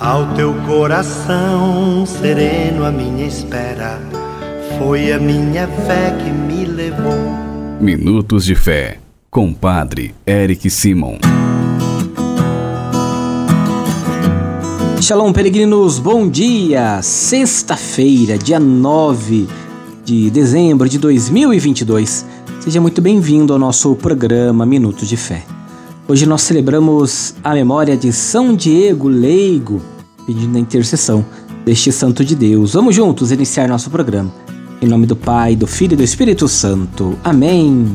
Ao teu coração sereno, a minha espera foi a minha fé que me levou. Minutos de Fé, com Padre Eric Simon. Shalom, peregrinos, bom dia! Sexta-feira, dia 9 de dezembro de 2022. Seja muito bem-vindo ao nosso programa Minutos de Fé. Hoje nós celebramos a memória de São Diego Leigo, pedindo a intercessão deste santo de Deus. Vamos juntos iniciar nosso programa. Em nome do Pai, do Filho e do Espírito Santo. Amém.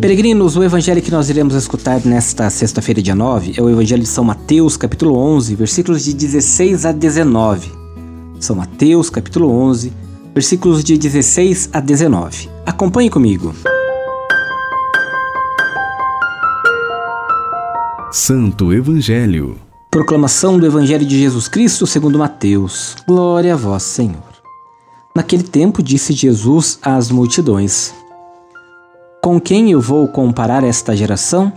Peregrinos, o evangelho que nós iremos escutar nesta sexta-feira, dia 9, é o evangelho de São Mateus, capítulo 11, versículos de 16 a 19. São Mateus, capítulo 11, versículos de 16 a 19. Acompanhe comigo. Santo Evangelho. Proclamação do Evangelho de Jesus Cristo segundo Mateus. Glória a vós, Senhor. Naquele tempo disse Jesus às multidões: Com quem eu vou comparar esta geração?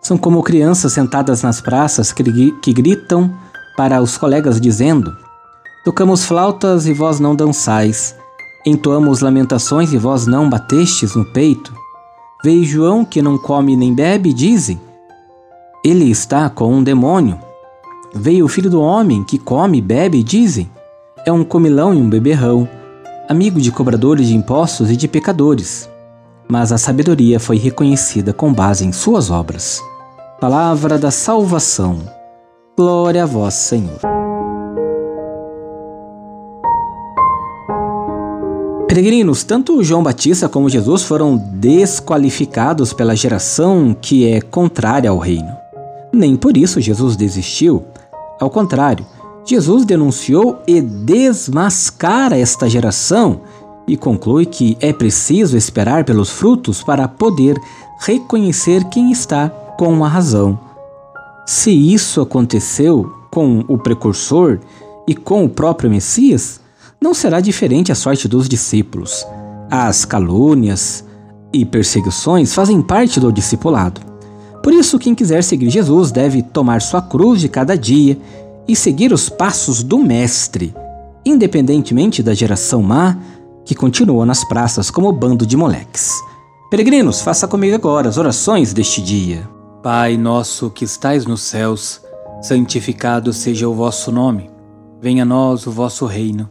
São como crianças sentadas nas praças que, que gritam para os colegas dizendo: Tocamos flautas e vós não dançais. Entoamos lamentações e vós não batestes no peito. Veio João que não come nem bebe, dizem. Ele está com um demônio. Veio o filho do homem que come e bebe, dizem. É um comilão e um beberrão, amigo de cobradores de impostos e de pecadores. Mas a sabedoria foi reconhecida com base em suas obras. Palavra da salvação. Glória a vós, Senhor. Peregrinos, tanto João Batista como Jesus foram desqualificados pela geração que é contrária ao reino. Nem por isso Jesus desistiu. Ao contrário, Jesus denunciou e desmascara esta geração e conclui que é preciso esperar pelos frutos para poder reconhecer quem está com a razão. Se isso aconteceu com o precursor e com o próprio Messias, não será diferente a sorte dos discípulos. As calúnias e perseguições fazem parte do discipulado. Por isso, quem quiser seguir Jesus deve tomar sua cruz de cada dia e seguir os passos do Mestre, independentemente da geração má que continua nas praças como bando de moleques. Peregrinos, faça comigo agora as orações deste dia. Pai nosso que estais nos céus, santificado seja o vosso nome. Venha a nós o vosso reino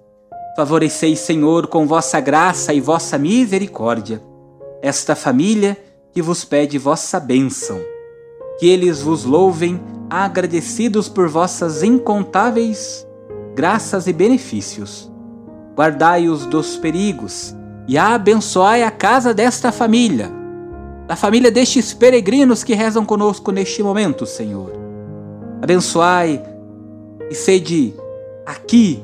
Favoreceis, Senhor, com vossa graça e vossa misericórdia, esta família que vos pede vossa bênção. Que eles vos louvem, agradecidos por vossas incontáveis graças e benefícios. Guardai-os dos perigos e abençoai a casa desta família, da família destes peregrinos que rezam conosco neste momento, Senhor. Abençoai e sede aqui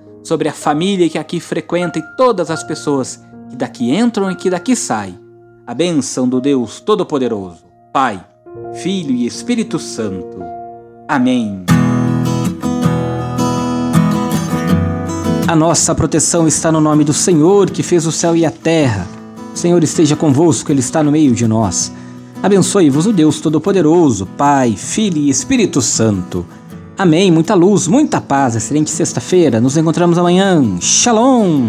sobre a família que aqui frequenta e todas as pessoas que daqui entram e que daqui saem. A bênção do Deus Todo-Poderoso, Pai, Filho e Espírito Santo. Amém. A nossa proteção está no nome do Senhor que fez o céu e a terra. O Senhor esteja convosco, Ele está no meio de nós. Abençoe-vos o Deus Todo-Poderoso, Pai, Filho e Espírito Santo. Amém. Muita luz, muita paz. Excelente sexta-feira. Nos encontramos amanhã. Shalom.